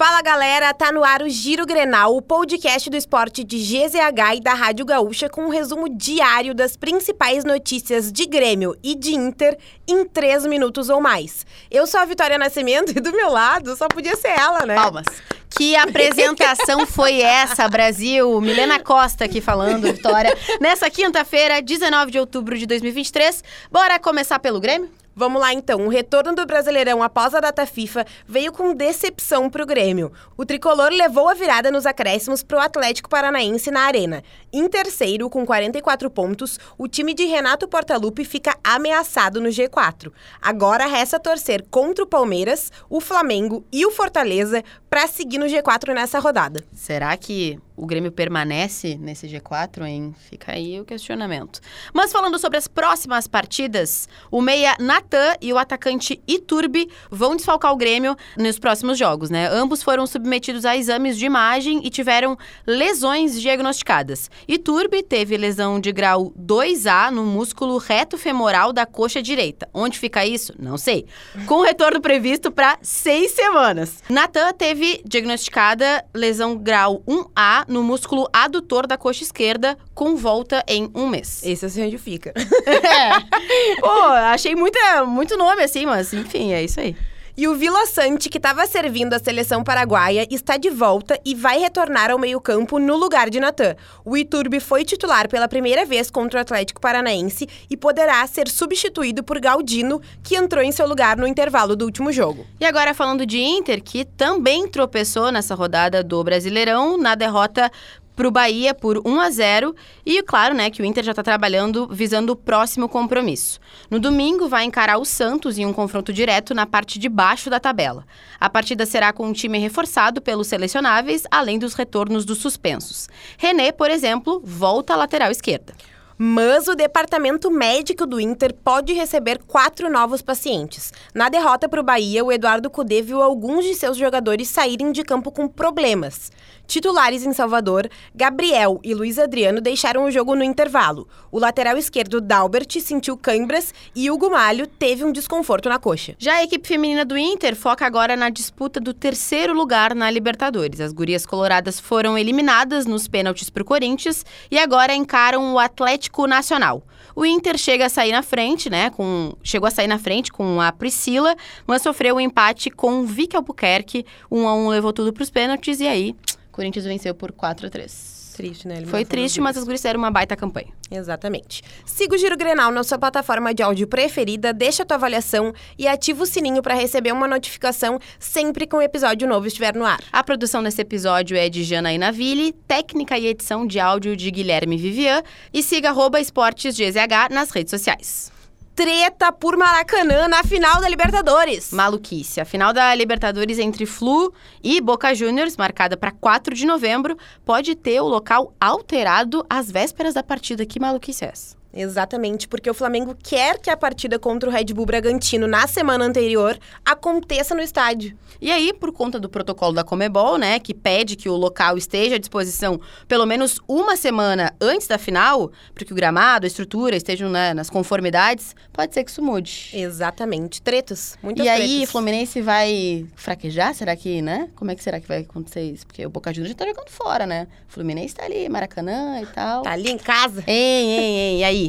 Fala galera, tá no ar o Giro Grenal, o podcast do esporte de GZH e da Rádio Gaúcha com um resumo diário das principais notícias de Grêmio e de Inter em três minutos ou mais. Eu sou a Vitória Nascimento e do meu lado só podia ser ela, né? Palmas. Que apresentação foi essa, Brasil? Milena Costa aqui falando, Vitória. Nessa quinta-feira, 19 de outubro de 2023. Bora começar pelo Grêmio? Vamos lá então. O retorno do Brasileirão após a data FIFA veio com decepção para o Grêmio. O tricolor levou a virada nos acréscimos para o Atlético Paranaense na Arena. Em terceiro, com 44 pontos, o time de Renato Portaluppi fica ameaçado no G4. Agora resta torcer contra o Palmeiras, o Flamengo e o Fortaleza para seguir no G4 nessa rodada. Será que o Grêmio permanece nesse G4, hein? Fica aí o questionamento. Mas falando sobre as próximas partidas, o meia Natan e o atacante Iturbe vão desfalcar o Grêmio nos próximos jogos, né? Ambos foram submetidos a exames de imagem e tiveram lesões diagnosticadas. Iturbe teve lesão de grau 2A no músculo reto femoral da coxa direita. Onde fica isso? Não sei. Com retorno previsto para seis semanas. Natan teve diagnosticada lesão grau 1A no músculo adutor da coxa esquerda, com volta em um mês. Esse é onde fica. é. Pô, achei muita, muito nome assim, mas enfim, é isso aí. E o Vila Sante, que estava servindo a seleção paraguaia, está de volta e vai retornar ao meio-campo no lugar de Natan. O Iturbe foi titular pela primeira vez contra o Atlético Paranaense e poderá ser substituído por Galdino, que entrou em seu lugar no intervalo do último jogo. E agora falando de Inter, que também tropeçou nessa rodada do Brasileirão na derrota para o Bahia por 1 a 0 e claro, né, que o Inter já está trabalhando visando o próximo compromisso. No domingo vai encarar o Santos em um confronto direto na parte de baixo da tabela. A partida será com um time reforçado pelos selecionáveis, além dos retornos dos suspensos. René, por exemplo, volta à lateral esquerda. Mas o departamento médico do Inter pode receber quatro novos pacientes. Na derrota para o Bahia, o Eduardo Cudê viu alguns de seus jogadores saírem de campo com problemas. Titulares em Salvador, Gabriel e Luiz Adriano deixaram o jogo no intervalo. O lateral esquerdo, Dalbert, sentiu câimbras e Hugo Malho teve um desconforto na coxa. Já a equipe feminina do Inter foca agora na disputa do terceiro lugar na Libertadores. As gurias coloradas foram eliminadas nos pênaltis para o Corinthians e agora encaram o Atlético Nacional. O Inter chega a sair na frente, né? Com, chegou a sair na frente com a Priscila, mas sofreu um empate com o Vicky Albuquerque. Um a um levou tudo para os pênaltis e aí Corinthians venceu por 4 a 3 triste, né? Foi triste, mas as guris fizeram uma baita campanha. Exatamente. Siga o Giro Grenal na sua plataforma de áudio preferida, deixa a tua avaliação e ativa o sininho para receber uma notificação sempre que um episódio novo estiver no ar. A produção desse episódio é de Janaína Ville, técnica e edição de áudio de Guilherme Vivian e siga arroba esportesgzh nas redes sociais treta por Maracanã na final da Libertadores. Maluquice. A final da Libertadores entre Flu e Boca Juniors, marcada para 4 de novembro, pode ter o local alterado às vésperas da partida. Que maluquice é essa? Exatamente, porque o Flamengo quer que a partida contra o Red Bull Bragantino na semana anterior aconteça no estádio. E aí, por conta do protocolo da Comebol, né, que pede que o local esteja à disposição pelo menos uma semana antes da final, para que o gramado, a estrutura estejam né, nas conformidades, pode ser que isso mude. Exatamente. Tretas, muitas E tretas. aí, Fluminense vai fraquejar? Será que, né? Como é que será que vai acontecer isso? Porque o Boca Juniors já tá jogando fora, né? O Fluminense tá ali, Maracanã e tal. Tá ali em casa. Hein, hein, hein. E aí?